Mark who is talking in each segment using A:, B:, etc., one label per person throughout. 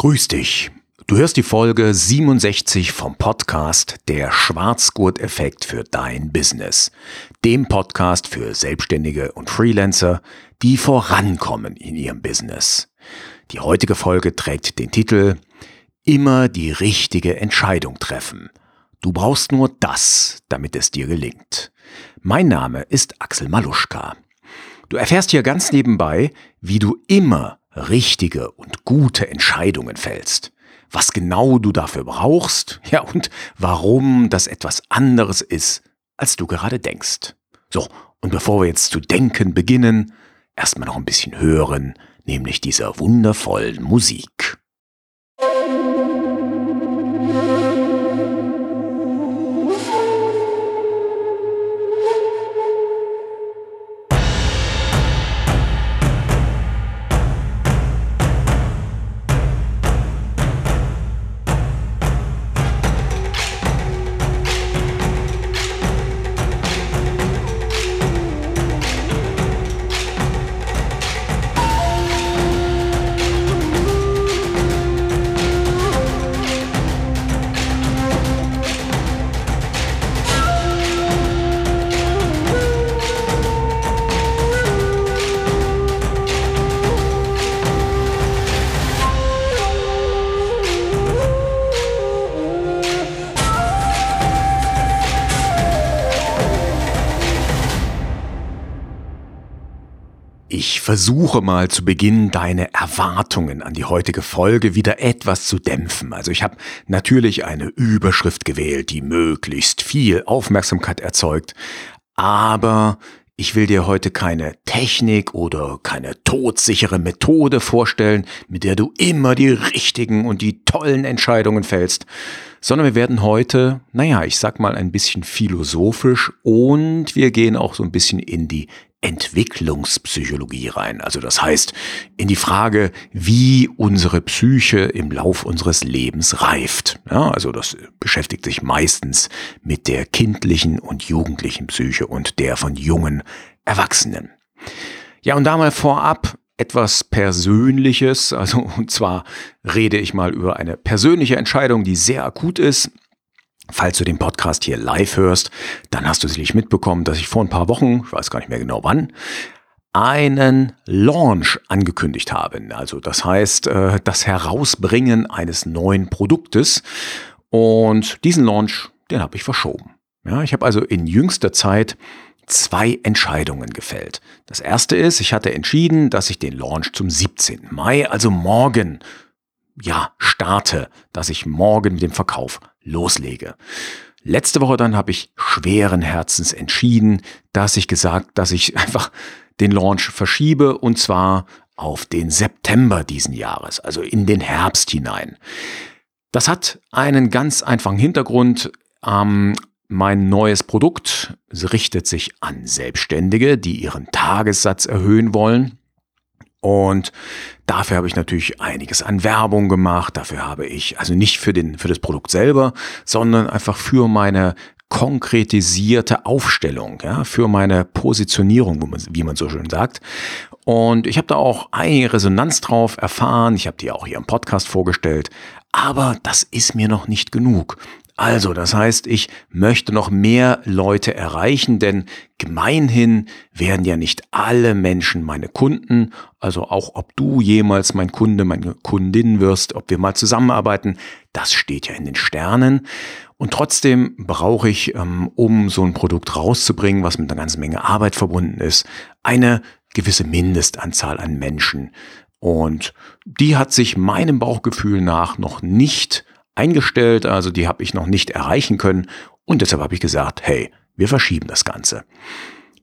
A: Grüß dich. Du hörst die Folge 67 vom Podcast Der Schwarzgurt-Effekt für dein Business. Dem Podcast für Selbstständige und Freelancer, die vorankommen in ihrem Business. Die heutige Folge trägt den Titel Immer die richtige Entscheidung treffen. Du brauchst nur das, damit es dir gelingt. Mein Name ist Axel Maluschka. Du erfährst hier ganz nebenbei, wie du immer richtige und gute Entscheidungen fällst. Was genau du dafür brauchst, ja, und warum das etwas anderes ist, als du gerade denkst. So, und bevor wir jetzt zu denken beginnen, erstmal noch ein bisschen hören, nämlich dieser wundervollen Musik. Versuche mal zu Beginn deine Erwartungen an die heutige Folge wieder etwas zu dämpfen. Also ich habe natürlich eine Überschrift gewählt, die möglichst viel Aufmerksamkeit erzeugt, aber ich will dir heute keine Technik oder keine todsichere Methode vorstellen, mit der du immer die richtigen und die tollen Entscheidungen fällst, sondern wir werden heute, naja, ich sag mal ein bisschen philosophisch und wir gehen auch so ein bisschen in die Entwicklungspsychologie rein. Also das heißt, in die Frage, wie unsere Psyche im Lauf unseres Lebens reift. Ja, also das beschäftigt sich meistens mit der kindlichen und jugendlichen Psyche und der von jungen Erwachsenen. Ja, und da mal vorab etwas Persönliches. Also, und zwar rede ich mal über eine persönliche Entscheidung, die sehr akut ist Falls du den Podcast hier live hörst, dann hast du sicherlich mitbekommen, dass ich vor ein paar Wochen, ich weiß gar nicht mehr genau wann, einen Launch angekündigt habe. Also das heißt, äh, das Herausbringen eines neuen Produktes. Und diesen Launch, den habe ich verschoben. Ja, ich habe also in jüngster Zeit zwei Entscheidungen gefällt. Das erste ist, ich hatte entschieden, dass ich den Launch zum 17. Mai, also morgen, ja, starte, dass ich morgen mit dem Verkauf loslege. Letzte Woche dann habe ich schweren Herzens entschieden, dass ich gesagt, dass ich einfach den Launch verschiebe und zwar auf den September diesen Jahres, also in den Herbst hinein. Das hat einen ganz einfachen Hintergrund. Ähm, mein neues Produkt richtet sich an Selbstständige, die ihren Tagessatz erhöhen wollen. Und dafür habe ich natürlich einiges an Werbung gemacht. Dafür habe ich, also nicht für, den, für das Produkt selber, sondern einfach für meine konkretisierte Aufstellung, ja, für meine Positionierung, wie man, so schön sagt. Und ich habe da auch einige Resonanz drauf erfahren. Ich habe die auch hier im Podcast vorgestellt. Aber das ist mir noch nicht genug. Also, das heißt, ich möchte noch mehr Leute erreichen, denn gemeinhin werden ja nicht alle Menschen meine Kunden. Also auch ob du jemals mein Kunde, meine Kundin wirst, ob wir mal zusammenarbeiten, das steht ja in den Sternen. Und trotzdem brauche ich, ähm, um so ein Produkt rauszubringen, was mit einer ganzen Menge Arbeit verbunden ist, eine gewisse Mindestanzahl an Menschen. Und die hat sich meinem Bauchgefühl nach noch nicht eingestellt, also die habe ich noch nicht erreichen können und deshalb habe ich gesagt, hey, wir verschieben das Ganze.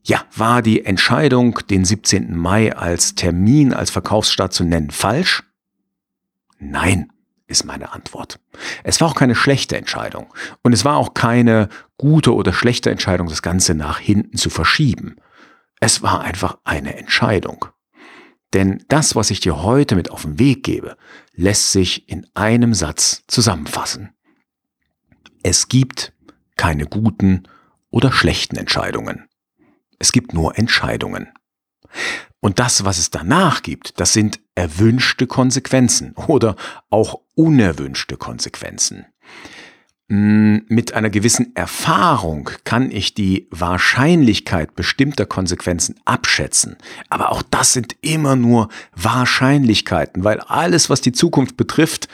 A: Ja, war die Entscheidung, den 17. Mai als Termin, als Verkaufsstart zu nennen, falsch? Nein, ist meine Antwort. Es war auch keine schlechte Entscheidung. Und es war auch keine gute oder schlechte Entscheidung, das Ganze nach hinten zu verschieben. Es war einfach eine Entscheidung. Denn das, was ich dir heute mit auf den Weg gebe, lässt sich in einem Satz zusammenfassen. Es gibt keine guten oder schlechten Entscheidungen. Es gibt nur Entscheidungen. Und das, was es danach gibt, das sind erwünschte Konsequenzen oder auch unerwünschte Konsequenzen. Hm, mit einer gewissen Erfahrung kann ich die Wahrscheinlichkeit bestimmter Konsequenzen abschätzen. Aber auch das sind immer nur Wahrscheinlichkeiten, weil alles, was die Zukunft betrifft,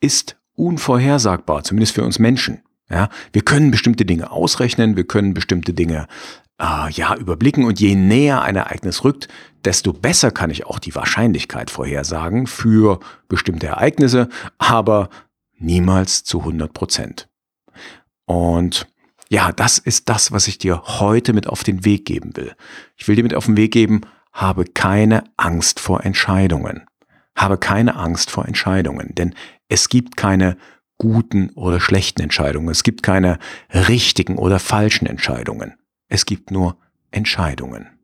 A: ist unvorhersagbar, zumindest für uns Menschen. Ja, wir können bestimmte Dinge ausrechnen, wir können bestimmte Dinge äh, ja überblicken und je näher ein Ereignis rückt, desto besser kann ich auch die Wahrscheinlichkeit vorhersagen für bestimmte Ereignisse, aber niemals zu 100 Prozent. Und ja, das ist das, was ich dir heute mit auf den Weg geben will. Ich will dir mit auf den Weg geben, habe keine Angst vor Entscheidungen. Habe keine Angst vor Entscheidungen, denn es gibt keine guten oder schlechten Entscheidungen. Es gibt keine richtigen oder falschen Entscheidungen. Es gibt nur Entscheidungen.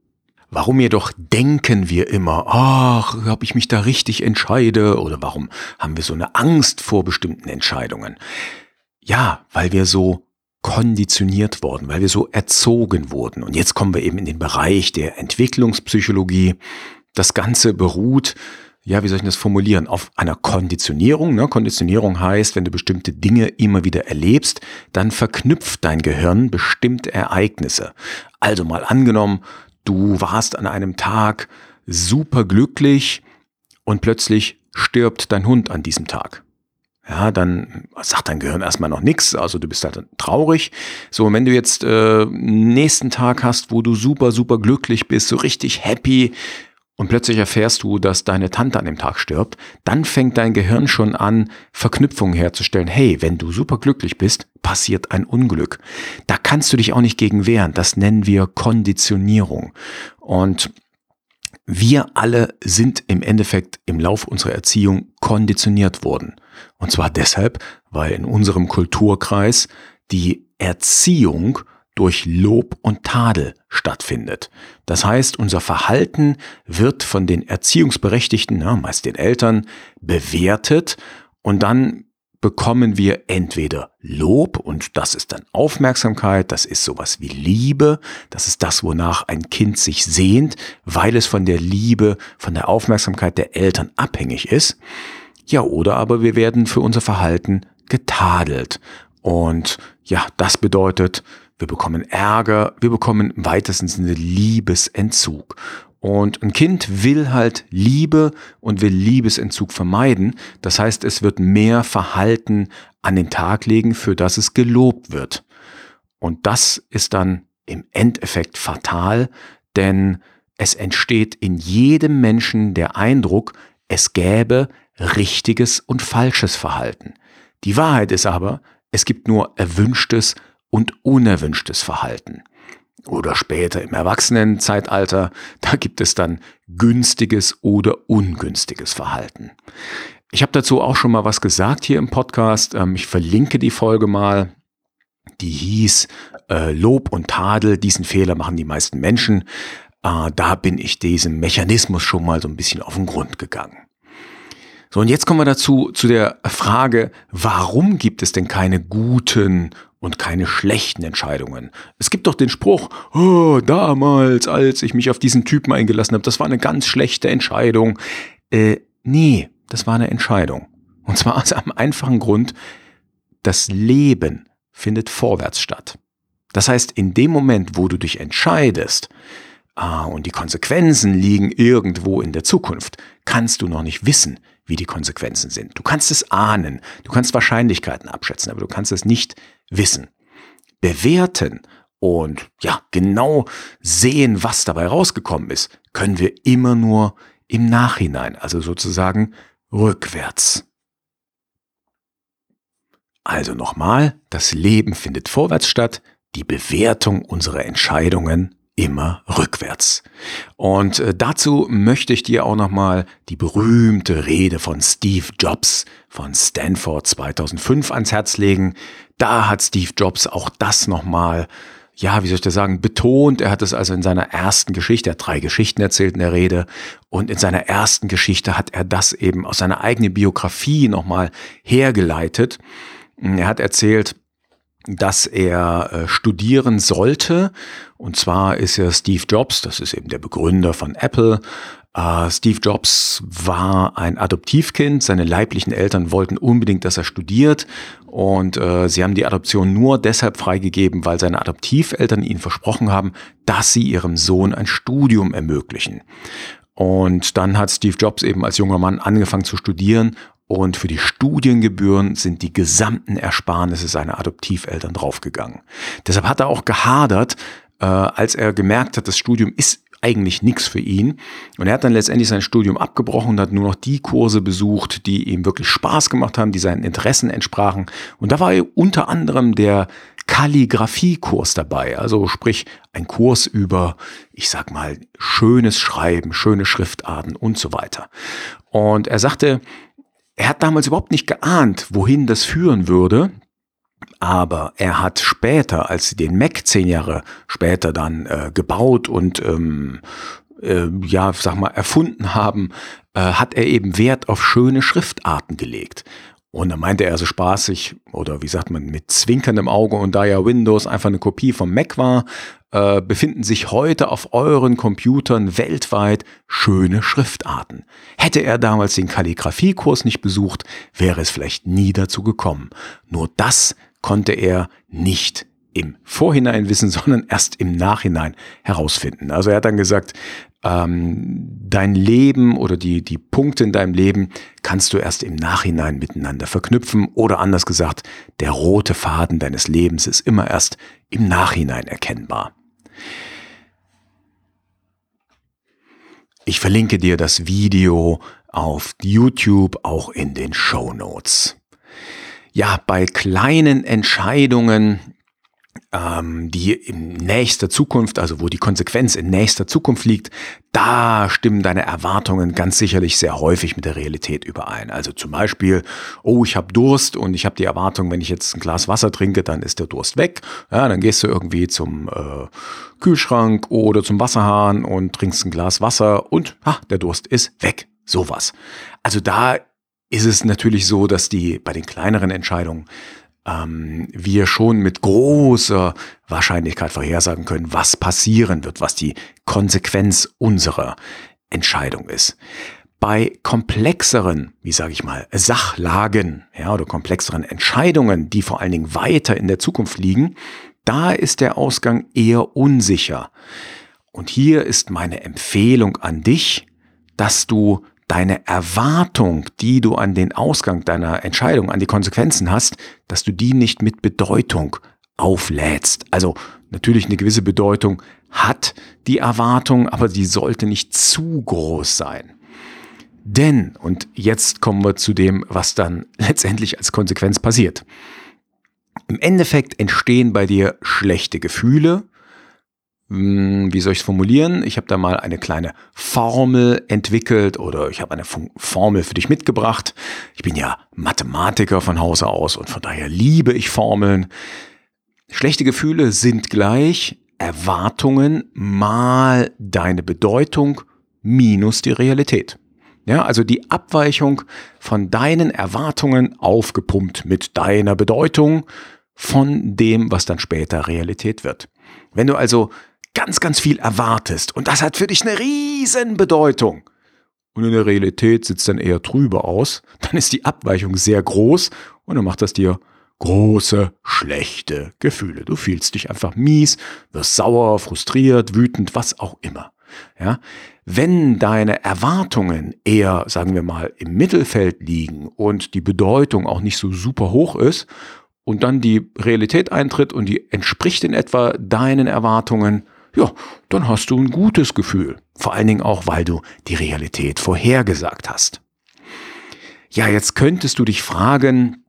A: Warum jedoch denken wir immer, ach, ob ich mich da richtig entscheide oder warum haben wir so eine Angst vor bestimmten Entscheidungen? Ja, weil wir so konditioniert worden, weil wir so erzogen wurden. Und jetzt kommen wir eben in den Bereich der Entwicklungspsychologie. Das Ganze beruht ja, wie soll ich das formulieren, auf einer Konditionierung. Ne? Konditionierung heißt, wenn du bestimmte Dinge immer wieder erlebst, dann verknüpft dein Gehirn bestimmte Ereignisse. Also mal angenommen, du warst an einem Tag super glücklich und plötzlich stirbt dein Hund an diesem Tag. Ja, dann sagt dein Gehirn erstmal noch nichts, also du bist halt traurig. So, wenn du jetzt äh, nächsten Tag hast, wo du super, super glücklich bist, so richtig happy, und plötzlich erfährst du, dass deine Tante an dem Tag stirbt, dann fängt dein Gehirn schon an, Verknüpfungen herzustellen. Hey, wenn du super glücklich bist, passiert ein Unglück. Da kannst du dich auch nicht gegen wehren. Das nennen wir Konditionierung. Und wir alle sind im Endeffekt im Lauf unserer Erziehung konditioniert worden. Und zwar deshalb, weil in unserem Kulturkreis die Erziehung durch Lob und Tadel stattfindet. Das heißt, unser Verhalten wird von den Erziehungsberechtigten, ja, meist den Eltern, bewertet und dann bekommen wir entweder Lob und das ist dann Aufmerksamkeit, das ist sowas wie Liebe, das ist das, wonach ein Kind sich sehnt, weil es von der Liebe, von der Aufmerksamkeit der Eltern abhängig ist. Ja, oder aber wir werden für unser Verhalten getadelt. Und ja, das bedeutet, wir bekommen Ärger, wir bekommen im weitesten Liebesentzug. Und ein Kind will halt Liebe und will Liebesentzug vermeiden. Das heißt, es wird mehr Verhalten an den Tag legen, für das es gelobt wird. Und das ist dann im Endeffekt fatal, denn es entsteht in jedem Menschen der Eindruck, es gäbe richtiges und falsches Verhalten. Die Wahrheit ist aber, es gibt nur erwünschtes und unerwünschtes Verhalten. Oder später im Erwachsenenzeitalter, da gibt es dann günstiges oder ungünstiges Verhalten. Ich habe dazu auch schon mal was gesagt hier im Podcast. Ähm, ich verlinke die Folge mal. Die hieß äh, Lob und Tadel, diesen Fehler machen die meisten Menschen. Äh, da bin ich diesem Mechanismus schon mal so ein bisschen auf den Grund gegangen. So, und jetzt kommen wir dazu, zu der Frage, warum gibt es denn keine guten und keine schlechten Entscheidungen. Es gibt doch den Spruch, oh, damals, als ich mich auf diesen Typen eingelassen habe, das war eine ganz schlechte Entscheidung. Äh, nee, das war eine Entscheidung. Und zwar aus einem einfachen Grund, das Leben findet vorwärts statt. Das heißt, in dem Moment, wo du dich entscheidest, ah, und die Konsequenzen liegen irgendwo in der Zukunft, kannst du noch nicht wissen, wie die Konsequenzen sind. Du kannst es ahnen, du kannst Wahrscheinlichkeiten abschätzen, aber du kannst es nicht wissen. Bewerten und ja, genau sehen, was dabei rausgekommen ist, können wir immer nur im Nachhinein, also sozusagen rückwärts. Also nochmal, das Leben findet vorwärts statt, die Bewertung unserer Entscheidungen immer rückwärts. Und äh, dazu möchte ich dir auch nochmal die berühmte Rede von Steve Jobs von Stanford 2005 ans Herz legen. Da hat Steve Jobs auch das nochmal ja, wie soll ich das sagen, betont. Er hat es also in seiner ersten Geschichte, er hat drei Geschichten erzählt in der Rede, und in seiner ersten Geschichte hat er das eben aus seiner eigenen Biografie nochmal hergeleitet. Er hat erzählt, dass er äh, studieren sollte. Und zwar ist er Steve Jobs, das ist eben der Begründer von Apple. Äh, Steve Jobs war ein Adoptivkind. Seine leiblichen Eltern wollten unbedingt, dass er studiert. Und äh, sie haben die Adoption nur deshalb freigegeben, weil seine Adoptiveltern ihnen versprochen haben, dass sie ihrem Sohn ein Studium ermöglichen. Und dann hat Steve Jobs eben als junger Mann angefangen zu studieren und für die Studiengebühren sind die gesamten Ersparnisse seiner Adoptiveltern draufgegangen. Deshalb hat er auch gehadert, äh, als er gemerkt hat, das Studium ist eigentlich nichts für ihn. Und er hat dann letztendlich sein Studium abgebrochen und hat nur noch die Kurse besucht, die ihm wirklich Spaß gemacht haben, die seinen Interessen entsprachen. Und da war unter anderem der Kalligrafiekurs dabei, also sprich ein Kurs über, ich sag mal, schönes Schreiben, schöne Schriftarten und so weiter. Und er sagte, er hat damals überhaupt nicht geahnt, wohin das führen würde. Aber er hat später, als sie den Mac zehn Jahre später dann äh, gebaut und ähm, äh, ja, sag mal, erfunden haben, äh, hat er eben Wert auf schöne Schriftarten gelegt. Und dann meinte er so spaßig, oder wie sagt man, mit zwinkerndem Auge, und da ja Windows einfach eine Kopie vom Mac war, äh, befinden sich heute auf euren Computern weltweit schöne Schriftarten. Hätte er damals den Kalligrafiekurs nicht besucht, wäre es vielleicht nie dazu gekommen. Nur das konnte er nicht im Vorhinein wissen, sondern erst im Nachhinein herausfinden. Also er hat dann gesagt, ähm, dein Leben oder die, die Punkte in deinem Leben kannst du erst im Nachhinein miteinander verknüpfen oder anders gesagt, der rote Faden deines Lebens ist immer erst im Nachhinein erkennbar. Ich verlinke dir das Video auf YouTube auch in den Show Notes. Ja, bei kleinen Entscheidungen die in nächster Zukunft, also wo die Konsequenz in nächster Zukunft liegt, da stimmen deine Erwartungen ganz sicherlich sehr häufig mit der Realität überein. Also zum Beispiel, oh, ich habe Durst und ich habe die Erwartung, wenn ich jetzt ein Glas Wasser trinke, dann ist der Durst weg. Ja, dann gehst du irgendwie zum äh, Kühlschrank oder zum Wasserhahn und trinkst ein Glas Wasser und ha, der Durst ist weg. Sowas. Also da ist es natürlich so, dass die bei den kleineren Entscheidungen ähm, wir schon mit großer Wahrscheinlichkeit vorhersagen können, was passieren wird, was die Konsequenz unserer Entscheidung ist. Bei komplexeren, wie sage ich mal, Sachlagen ja, oder komplexeren Entscheidungen, die vor allen Dingen weiter in der Zukunft liegen, da ist der Ausgang eher unsicher. Und hier ist meine Empfehlung an dich, dass du deine Erwartung, die du an den Ausgang deiner Entscheidung, an die Konsequenzen hast, dass du die nicht mit Bedeutung auflädst. Also natürlich eine gewisse Bedeutung hat die Erwartung, aber sie sollte nicht zu groß sein. Denn, und jetzt kommen wir zu dem, was dann letztendlich als Konsequenz passiert. Im Endeffekt entstehen bei dir schlechte Gefühle, wie soll ich es formulieren? Ich habe da mal eine kleine Formel entwickelt oder ich habe eine Formel für dich mitgebracht. Ich bin ja Mathematiker von Hause aus und von daher liebe ich Formeln. Schlechte Gefühle sind gleich Erwartungen mal deine Bedeutung minus die Realität. Ja, also die Abweichung von deinen Erwartungen aufgepumpt mit deiner Bedeutung von dem, was dann später Realität wird. Wenn du also ganz, ganz viel erwartest und das hat für dich eine riesen Bedeutung und in der Realität es dann eher trübe aus, dann ist die Abweichung sehr groß und dann macht das dir große, schlechte Gefühle. Du fühlst dich einfach mies, wirst sauer, frustriert, wütend, was auch immer. Ja? Wenn deine Erwartungen eher, sagen wir mal, im Mittelfeld liegen und die Bedeutung auch nicht so super hoch ist und dann die Realität eintritt und die entspricht in etwa deinen Erwartungen, ja, dann hast du ein gutes Gefühl. Vor allen Dingen auch, weil du die Realität vorhergesagt hast. Ja, jetzt könntest du dich fragen,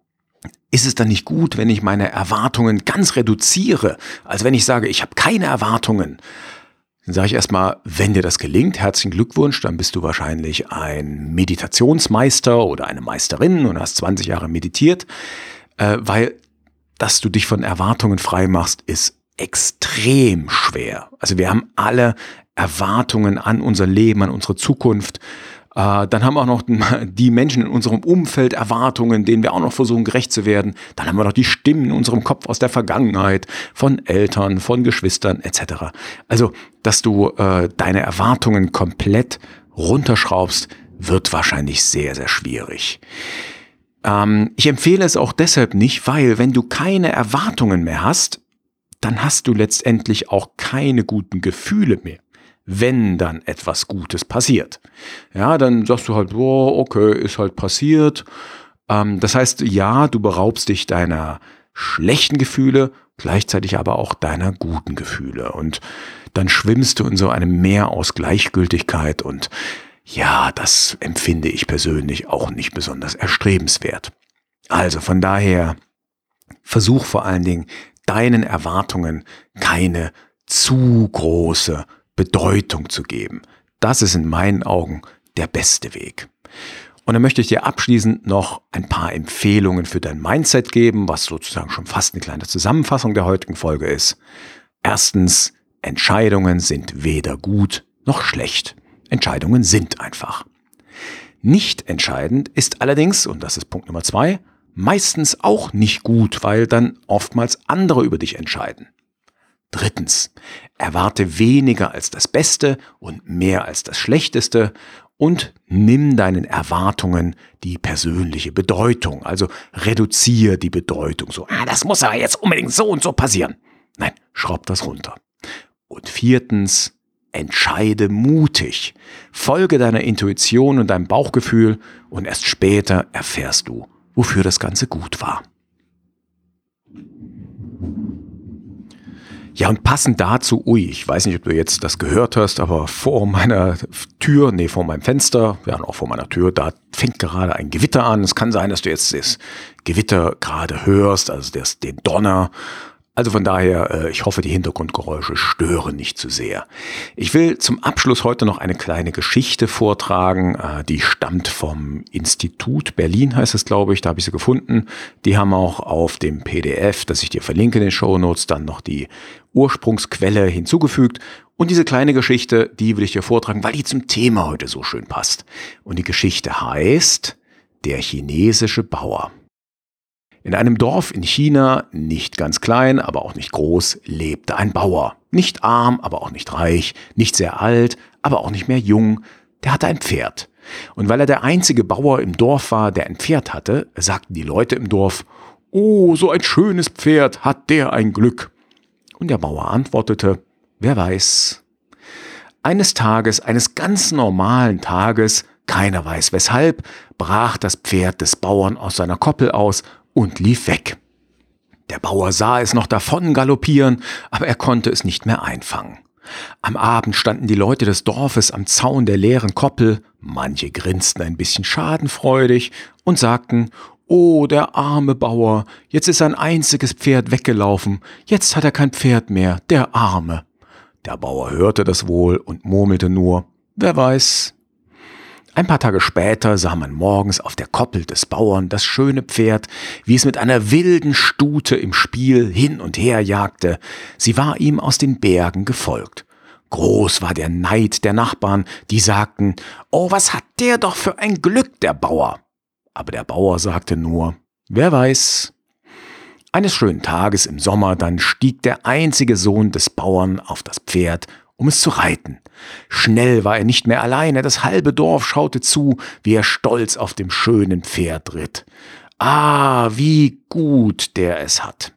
A: ist es dann nicht gut, wenn ich meine Erwartungen ganz reduziere? Also wenn ich sage, ich habe keine Erwartungen, dann sage ich erstmal, wenn dir das gelingt, herzlichen Glückwunsch, dann bist du wahrscheinlich ein Meditationsmeister oder eine Meisterin und hast 20 Jahre meditiert, äh, weil dass du dich von Erwartungen frei machst, ist extrem schwer. Also wir haben alle Erwartungen an unser Leben, an unsere Zukunft. Äh, dann haben auch noch die Menschen in unserem Umfeld Erwartungen, denen wir auch noch versuchen gerecht zu werden. Dann haben wir noch die Stimmen in unserem Kopf aus der Vergangenheit, von Eltern, von Geschwistern etc. Also, dass du äh, deine Erwartungen komplett runterschraubst, wird wahrscheinlich sehr, sehr schwierig. Ähm, ich empfehle es auch deshalb nicht, weil wenn du keine Erwartungen mehr hast, dann hast du letztendlich auch keine guten Gefühle mehr wenn dann etwas Gutes passiert. Ja, dann sagst du halt, boah, okay, ist halt passiert. Ähm, das heißt, ja, du beraubst dich deiner schlechten Gefühle, gleichzeitig aber auch deiner guten Gefühle. Und dann schwimmst du in so einem Meer aus Gleichgültigkeit und ja, das empfinde ich persönlich auch nicht besonders erstrebenswert. Also von daher, versuch vor allen Dingen deinen Erwartungen keine zu große Bedeutung zu geben. Das ist in meinen Augen der beste Weg. Und dann möchte ich dir abschließend noch ein paar Empfehlungen für dein Mindset geben, was sozusagen schon fast eine kleine Zusammenfassung der heutigen Folge ist. Erstens, Entscheidungen sind weder gut noch schlecht. Entscheidungen sind einfach. Nicht entscheidend ist allerdings, und das ist Punkt Nummer zwei, meistens auch nicht gut, weil dann oftmals andere über dich entscheiden. Drittens, erwarte weniger als das Beste und mehr als das Schlechteste und nimm deinen Erwartungen die persönliche Bedeutung. Also reduziere die Bedeutung so. Ah, das muss aber jetzt unbedingt so und so passieren. Nein, schraub das runter. Und viertens, entscheide mutig. Folge deiner Intuition und deinem Bauchgefühl und erst später erfährst du, wofür das Ganze gut war. Ja, und passend dazu, ui, ich weiß nicht, ob du jetzt das gehört hast, aber vor meiner Tür, nee, vor meinem Fenster, ja, auch vor meiner Tür, da fängt gerade ein Gewitter an. Es kann sein, dass du jetzt das Gewitter gerade hörst, also das, den Donner also von daher, äh, ich hoffe, die Hintergrundgeräusche stören nicht zu sehr. Ich will zum Abschluss heute noch eine kleine Geschichte vortragen, äh, die stammt vom Institut Berlin, heißt es, glaube ich, da habe ich sie gefunden. Die haben auch auf dem PDF, das ich dir verlinke in den Show Notes, dann noch die Ursprungsquelle hinzugefügt. Und diese kleine Geschichte, die will ich dir vortragen, weil die zum Thema heute so schön passt. Und die Geschichte heißt Der chinesische Bauer. In einem Dorf in China, nicht ganz klein, aber auch nicht groß, lebte ein Bauer. Nicht arm, aber auch nicht reich, nicht sehr alt, aber auch nicht mehr jung. Der hatte ein Pferd. Und weil er der einzige Bauer im Dorf war, der ein Pferd hatte, sagten die Leute im Dorf, Oh, so ein schönes Pferd, hat der ein Glück. Und der Bauer antwortete, Wer weiß. Eines Tages, eines ganz normalen Tages, keiner weiß weshalb, brach das Pferd des Bauern aus seiner Koppel aus und lief weg. Der Bauer sah es noch davon galoppieren, aber er konnte es nicht mehr einfangen. Am Abend standen die Leute des Dorfes am Zaun der leeren Koppel, manche grinsten ein bisschen schadenfreudig und sagten, Oh, der arme Bauer, jetzt ist sein einziges Pferd weggelaufen, jetzt hat er kein Pferd mehr, der Arme. Der Bauer hörte das wohl und murmelte nur, wer weiß, ein paar Tage später sah man morgens auf der Koppel des Bauern das schöne Pferd, wie es mit einer wilden Stute im Spiel hin und her jagte. Sie war ihm aus den Bergen gefolgt. Groß war der Neid der Nachbarn, die sagten, Oh, was hat der doch für ein Glück, der Bauer. Aber der Bauer sagte nur, Wer weiß. Eines schönen Tages im Sommer dann stieg der einzige Sohn des Bauern auf das Pferd um es zu reiten. Schnell war er nicht mehr alleine, das halbe Dorf schaute zu, wie er stolz auf dem schönen Pferd ritt. Ah, wie gut der es hat.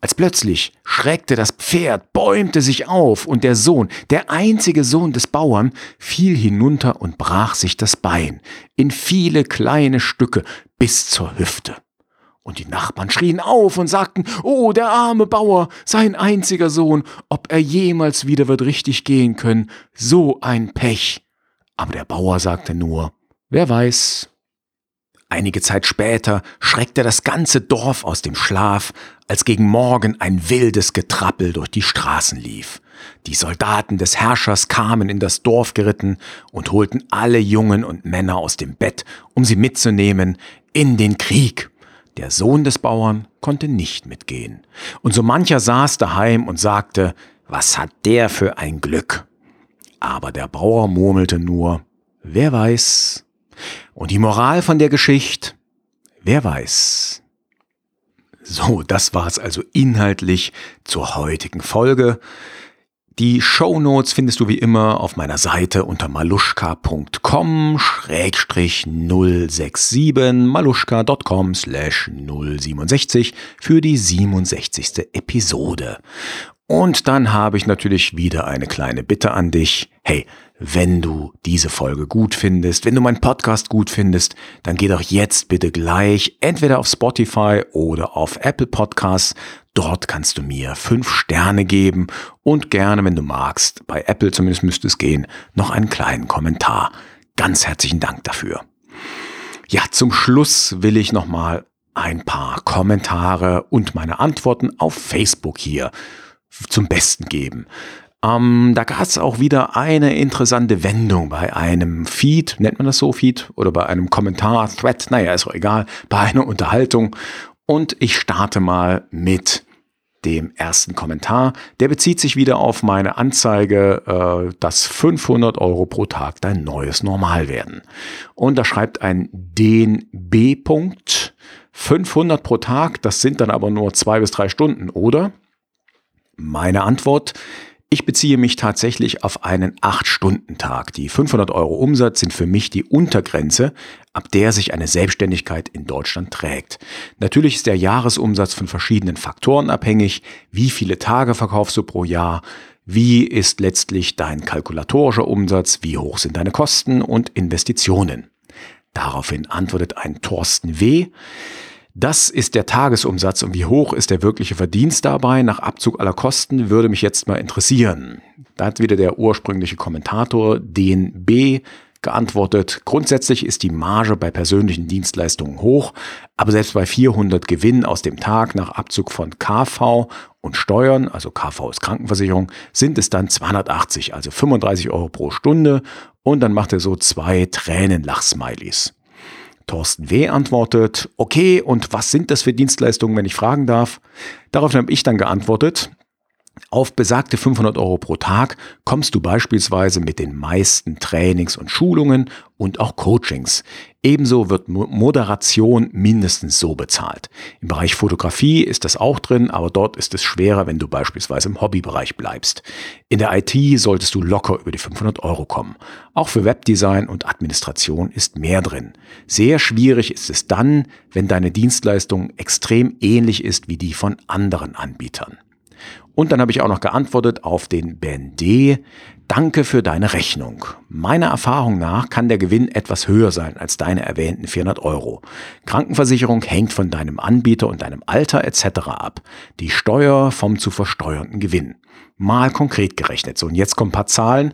A: Als plötzlich schreckte das Pferd, bäumte sich auf, und der Sohn, der einzige Sohn des Bauern, fiel hinunter und brach sich das Bein in viele kleine Stücke bis zur Hüfte. Und die Nachbarn schrien auf und sagten, Oh, der arme Bauer, sein einziger Sohn, ob er jemals wieder wird richtig gehen können, so ein Pech. Aber der Bauer sagte nur, Wer weiß. Einige Zeit später schreckte das ganze Dorf aus dem Schlaf, als gegen Morgen ein wildes Getrappel durch die Straßen lief. Die Soldaten des Herrschers kamen in das Dorf geritten und holten alle Jungen und Männer aus dem Bett, um sie mitzunehmen in den Krieg. Der Sohn des Bauern konnte nicht mitgehen. Und so mancher saß daheim und sagte, was hat der für ein Glück? Aber der Bauer murmelte nur, wer weiß. Und die Moral von der Geschichte, wer weiß. So, das war's also inhaltlich zur heutigen Folge. Die Show Notes findest du wie immer auf meiner Seite unter maluschka.com-067 maluschka.com slash 067 für die 67. Episode. Und dann habe ich natürlich wieder eine kleine Bitte an dich. Hey, wenn du diese Folge gut findest, wenn du meinen Podcast gut findest, dann geh doch jetzt bitte gleich entweder auf Spotify oder auf Apple Podcasts. Dort kannst du mir fünf Sterne geben und gerne, wenn du magst, bei Apple zumindest müsste es gehen, noch einen kleinen Kommentar. Ganz herzlichen Dank dafür. Ja, zum Schluss will ich nochmal ein paar Kommentare und meine Antworten auf Facebook hier zum Besten geben. Ähm, da gab es auch wieder eine interessante Wendung bei einem Feed, nennt man das so, Feed, oder bei einem Kommentar, Thread, naja, ist auch egal, bei einer Unterhaltung. Und ich starte mal mit dem ersten Kommentar. Der bezieht sich wieder auf meine Anzeige, äh, dass 500 Euro pro Tag dein neues Normal werden. Und da schreibt ein DNB-Punkt 500 pro Tag, das sind dann aber nur zwei bis drei Stunden, oder? Meine Antwort, ich beziehe mich tatsächlich auf einen 8-Stunden-Tag. Die 500 Euro Umsatz sind für mich die Untergrenze, ab der sich eine Selbstständigkeit in Deutschland trägt. Natürlich ist der Jahresumsatz von verschiedenen Faktoren abhängig. Wie viele Tage verkaufst du pro Jahr? Wie ist letztlich dein kalkulatorischer Umsatz? Wie hoch sind deine Kosten und Investitionen? Daraufhin antwortet ein Thorsten W. Das ist der Tagesumsatz und wie hoch ist der wirkliche Verdienst dabei nach Abzug aller Kosten, würde mich jetzt mal interessieren. Da hat wieder der ursprüngliche Kommentator DNB geantwortet, grundsätzlich ist die Marge bei persönlichen Dienstleistungen hoch, aber selbst bei 400 Gewinn aus dem Tag nach Abzug von KV und Steuern, also KV ist Krankenversicherung, sind es dann 280, also 35 Euro pro Stunde und dann macht er so zwei Tränenlach-Smileys. Thorsten W. antwortet, okay, und was sind das für Dienstleistungen, wenn ich fragen darf? Daraufhin habe ich dann geantwortet, auf besagte 500 Euro pro Tag kommst du beispielsweise mit den meisten Trainings und Schulungen und auch Coachings. Ebenso wird Moderation mindestens so bezahlt. Im Bereich Fotografie ist das auch drin, aber dort ist es schwerer, wenn du beispielsweise im Hobbybereich bleibst. In der IT solltest du locker über die 500 Euro kommen. Auch für Webdesign und Administration ist mehr drin. Sehr schwierig ist es dann, wenn deine Dienstleistung extrem ähnlich ist wie die von anderen Anbietern. Und dann habe ich auch noch geantwortet auf den Ben D. Danke für deine Rechnung. Meiner Erfahrung nach kann der Gewinn etwas höher sein als deine erwähnten 400 Euro. Krankenversicherung hängt von deinem Anbieter und deinem Alter etc. ab. Die Steuer vom zu versteuernden Gewinn. Mal konkret gerechnet. So, und jetzt kommen ein paar Zahlen.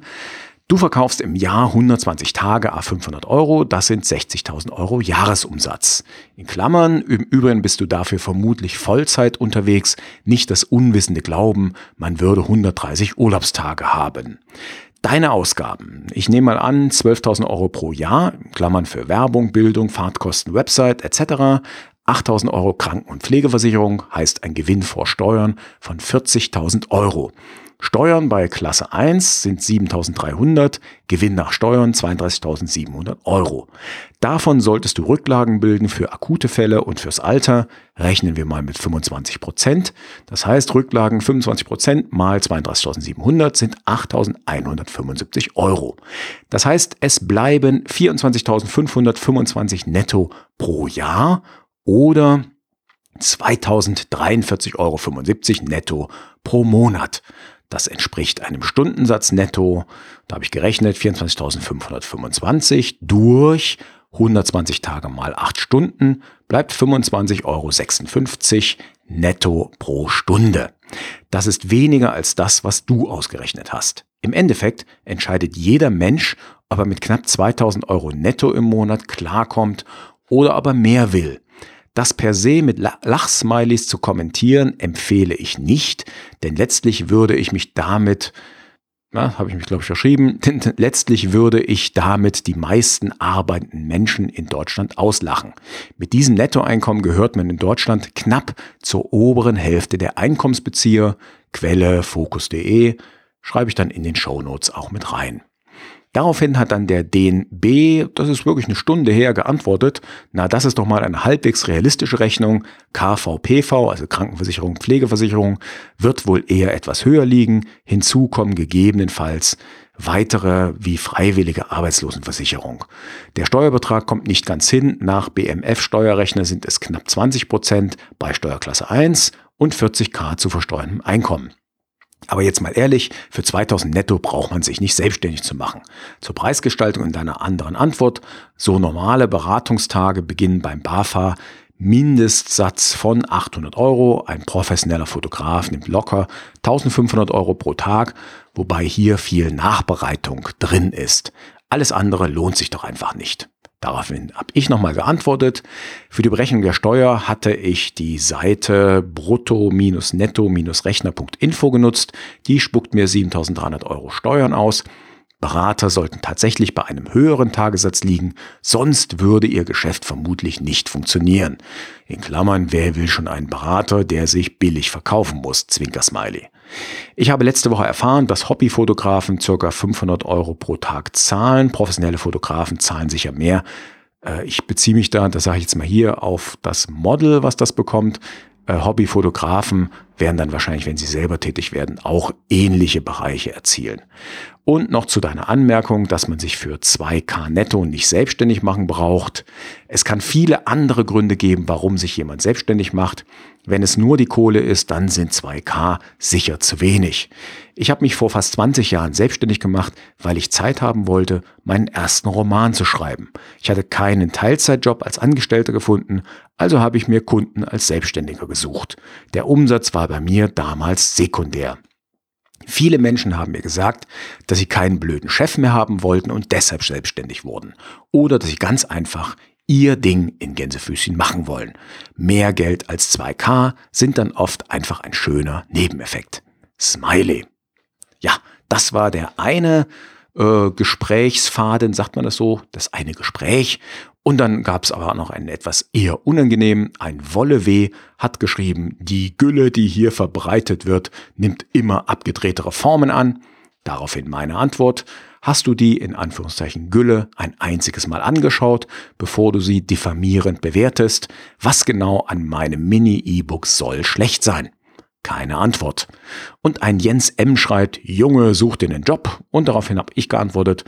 A: Du verkaufst im Jahr 120 Tage a 500 Euro, das sind 60.000 Euro Jahresumsatz. In Klammern, im Übrigen bist du dafür vermutlich Vollzeit unterwegs, nicht das unwissende Glauben, man würde 130 Urlaubstage haben. Deine Ausgaben. Ich nehme mal an, 12.000 Euro pro Jahr, Klammern für Werbung, Bildung, Fahrtkosten, Website etc. 8.000 Euro Kranken- und Pflegeversicherung heißt ein Gewinn vor Steuern von 40.000 Euro. Steuern bei Klasse 1 sind 7.300, Gewinn nach Steuern 32.700 Euro. Davon solltest du Rücklagen bilden für akute Fälle und fürs Alter. Rechnen wir mal mit 25 Prozent. Das heißt, Rücklagen 25 Prozent mal 32.700 sind 8.175 Euro. Das heißt, es bleiben 24.525 netto pro Jahr oder 2043,75 Euro netto pro Monat. Das entspricht einem Stundensatz netto, da habe ich gerechnet, 24.525 durch 120 Tage mal 8 Stunden bleibt 25,56 Euro netto pro Stunde. Das ist weniger als das, was du ausgerechnet hast. Im Endeffekt entscheidet jeder Mensch, ob er mit knapp 2000 Euro netto im Monat klarkommt oder ob er mehr will. Das per se mit Lachsmilies zu kommentieren, empfehle ich nicht, denn letztlich würde ich mich damit, na, habe ich mich glaube ich verschrieben, denn letztlich würde ich damit die meisten arbeitenden Menschen in Deutschland auslachen. Mit diesem Nettoeinkommen gehört man in Deutschland knapp zur oberen Hälfte der Einkommensbezieher. Quelle fokus.de schreibe ich dann in den Show Notes auch mit rein. Daraufhin hat dann der DNB, das ist wirklich eine Stunde her, geantwortet, na, das ist doch mal eine halbwegs realistische Rechnung. KVPV, also Krankenversicherung, Pflegeversicherung, wird wohl eher etwas höher liegen. Hinzu kommen gegebenenfalls weitere wie freiwillige Arbeitslosenversicherung. Der Steuerbetrag kommt nicht ganz hin. Nach BMF-Steuerrechner sind es knapp 20 Prozent bei Steuerklasse 1 und 40k zu versteuerndem Einkommen. Aber jetzt mal ehrlich, für 2000 netto braucht man sich nicht selbstständig zu machen. Zur Preisgestaltung in deiner anderen Antwort. So normale Beratungstage beginnen beim BAFA Mindestsatz von 800 Euro. Ein professioneller Fotograf nimmt locker 1500 Euro pro Tag, wobei hier viel Nachbereitung drin ist. Alles andere lohnt sich doch einfach nicht. Daraufhin habe ich nochmal geantwortet. Für die Berechnung der Steuer hatte ich die Seite brutto-netto-rechner.info genutzt. Die spuckt mir 7300 Euro Steuern aus. Berater sollten tatsächlich bei einem höheren Tagessatz liegen, sonst würde ihr Geschäft vermutlich nicht funktionieren. In Klammern, wer will schon einen Berater, der sich billig verkaufen muss? Zwinker Smiley. Ich habe letzte Woche erfahren, dass Hobbyfotografen ca. 500 Euro pro Tag zahlen. Professionelle Fotografen zahlen sicher mehr. Äh, ich beziehe mich da, das sage ich jetzt mal hier, auf das Model, was das bekommt. Äh, Hobbyfotografen werden dann wahrscheinlich, wenn sie selber tätig werden, auch ähnliche Bereiche erzielen. Und noch zu deiner Anmerkung, dass man sich für 2K netto nicht selbstständig machen braucht. Es kann viele andere Gründe geben, warum sich jemand selbstständig macht. Wenn es nur die Kohle ist, dann sind 2K sicher zu wenig. Ich habe mich vor fast 20 Jahren selbstständig gemacht, weil ich Zeit haben wollte, meinen ersten Roman zu schreiben. Ich hatte keinen Teilzeitjob als Angestellter gefunden, also habe ich mir Kunden als Selbstständiger gesucht. Der Umsatz war bei mir damals sekundär. Viele Menschen haben mir gesagt, dass sie keinen blöden Chef mehr haben wollten und deshalb selbstständig wurden. Oder dass sie ganz einfach ihr Ding in Gänsefüßchen machen wollen. Mehr Geld als 2K sind dann oft einfach ein schöner Nebeneffekt. Smiley. Ja, das war der eine äh, Gesprächsfaden, sagt man das so, das eine Gespräch. Und dann gab es aber noch einen etwas eher unangenehm. Ein Wolleweh hat geschrieben, die Gülle, die hier verbreitet wird, nimmt immer abgedrehtere Formen an. Daraufhin meine Antwort. Hast du die in Anführungszeichen Gülle ein einziges Mal angeschaut, bevor du sie diffamierend bewertest? Was genau an meinem Mini-E-Book soll schlecht sein? Keine Antwort. Und ein Jens M. schreibt, Junge, such dir einen Job. Und daraufhin habe ich geantwortet,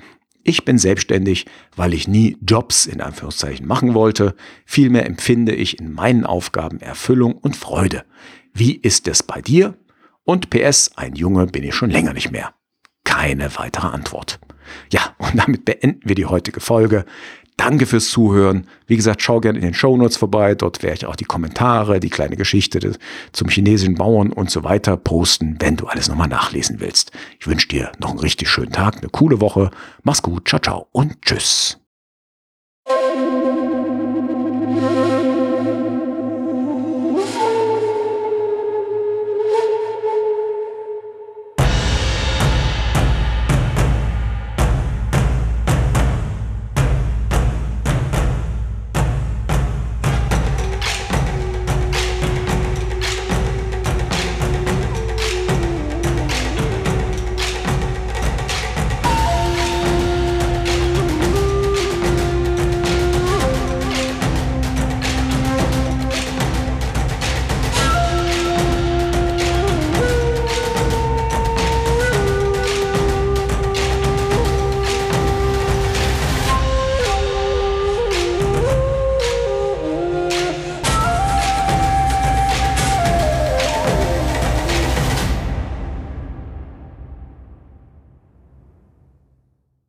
A: ich bin selbstständig, weil ich nie Jobs in Anführungszeichen machen wollte. Vielmehr empfinde ich in meinen Aufgaben Erfüllung und Freude. Wie ist es bei dir? Und PS, ein Junge bin ich schon länger nicht mehr. Keine weitere Antwort. Ja, und damit beenden wir die heutige Folge. Danke fürs Zuhören. Wie gesagt, schau gerne in den Show Notes vorbei. Dort werde ich auch die Kommentare, die kleine Geschichte zum chinesischen Bauern und so weiter posten, wenn du alles nochmal nachlesen willst. Ich wünsche dir noch einen richtig schönen Tag, eine coole Woche. Mach's gut, ciao, ciao und tschüss.